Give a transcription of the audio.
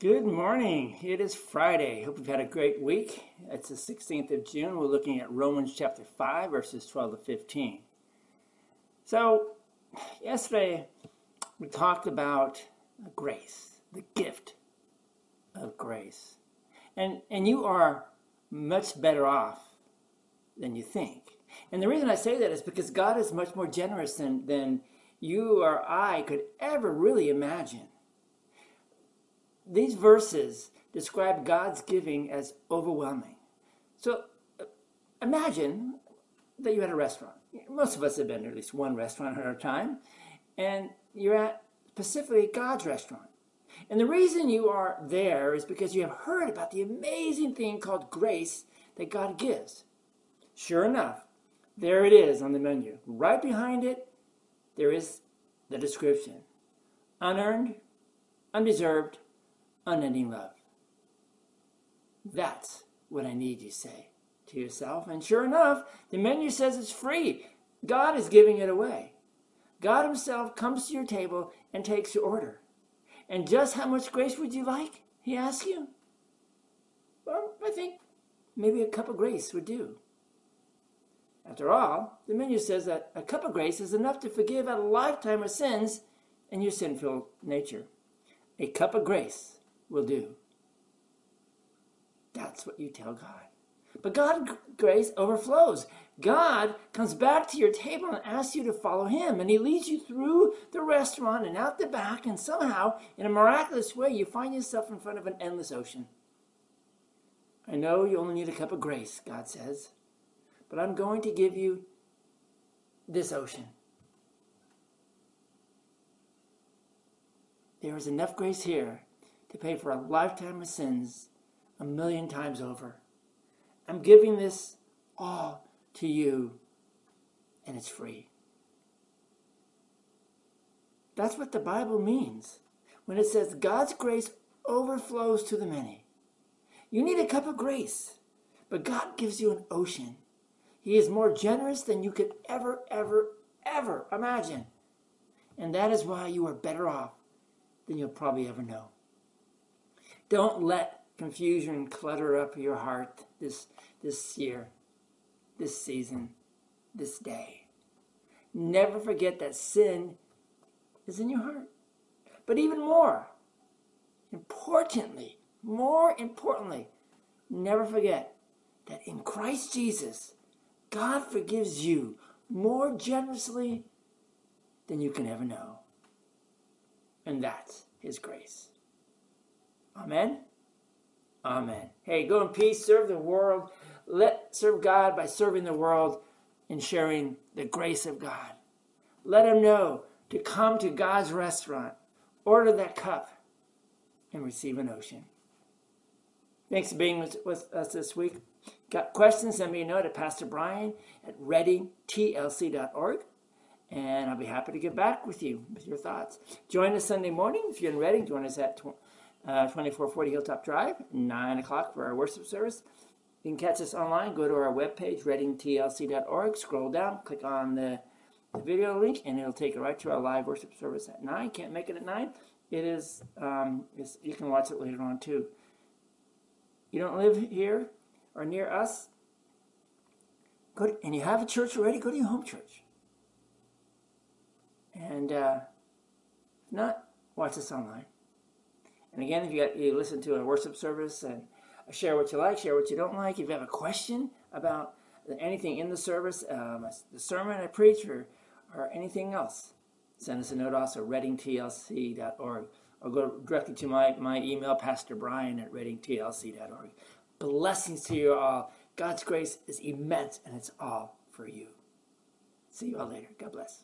Good morning. It is Friday. Hope you've had a great week. It's the 16th of June. We're looking at Romans chapter 5, verses 12 to 15. So, yesterday we talked about grace, the gift of grace. And, and you are much better off than you think. And the reason I say that is because God is much more generous than, than you or I could ever really imagine these verses describe God's giving as overwhelming. So uh, imagine that you had a restaurant. Most of us have been to at least one restaurant at a time, and you're at specifically God's restaurant. And the reason you are there is because you have heard about the amazing thing called grace that God gives. Sure enough, there it is on the menu. Right behind it, there is the description unearned, undeserved, unending love. That's what I need you say to yourself. And sure enough, the menu says it's free. God is giving it away. God Himself comes to your table and takes your order. And just how much grace would you like? He asks you. Well, I think maybe a cup of grace would do. After all, the menu says that a cup of grace is enough to forgive a lifetime of sins in your sinful nature. A cup of grace will do. That's what you tell God. But God's grace overflows. God comes back to your table and asks you to follow Him. And He leads you through the restaurant and out the back. And somehow, in a miraculous way, you find yourself in front of an endless ocean. I know you only need a cup of grace, God says. But I'm going to give you this ocean. There is enough grace here to pay for a lifetime of sins a million times over. I'm giving this all to you, and it's free. That's what the Bible means when it says God's grace overflows to the many. You need a cup of grace, but God gives you an ocean. He is more generous than you could ever, ever, ever imagine. And that is why you are better off than you'll probably ever know. Don't let confusion clutter up your heart this, this year, this season, this day. Never forget that sin is in your heart. But even more, importantly, more importantly, never forget that in Christ Jesus, God forgives you more generously than you can ever know. And that's His grace. Amen. Amen. Hey, go in peace, serve the world. Let serve God by serving the world and sharing the grace of God. Let him know to come to God's restaurant, order that cup, and receive an ocean. Thanks for being with, with us this week. Got questions? Send me a note at Pastor Brian at readingtlc.org and I'll be happy to get back with you with your thoughts. Join us Sunday morning if you're in Reading. Join us at uh, 2440 Hilltop Drive, 9 o'clock for our worship service. You can catch us online. Go to our webpage, readingtlc.org. Scroll down, click on the, the video link, and it'll take you right to our live worship service at 9. Can't make it at 9? It is, um, you can watch it later on too. You don't live here or near us, go to, and you have a church already, go to your home church. And uh, not, watch us online. And again, if you, got, you listen to a worship service and share what you like, share what you don't like. If you have a question about anything in the service, um, the sermon I preach, or, or anything else, send us a note also, at readingtlc.org, or go directly to my, my email, Pastor Brian at readingtlc.org. Blessings to you all. God's grace is immense, and it's all for you. See you all later. God bless.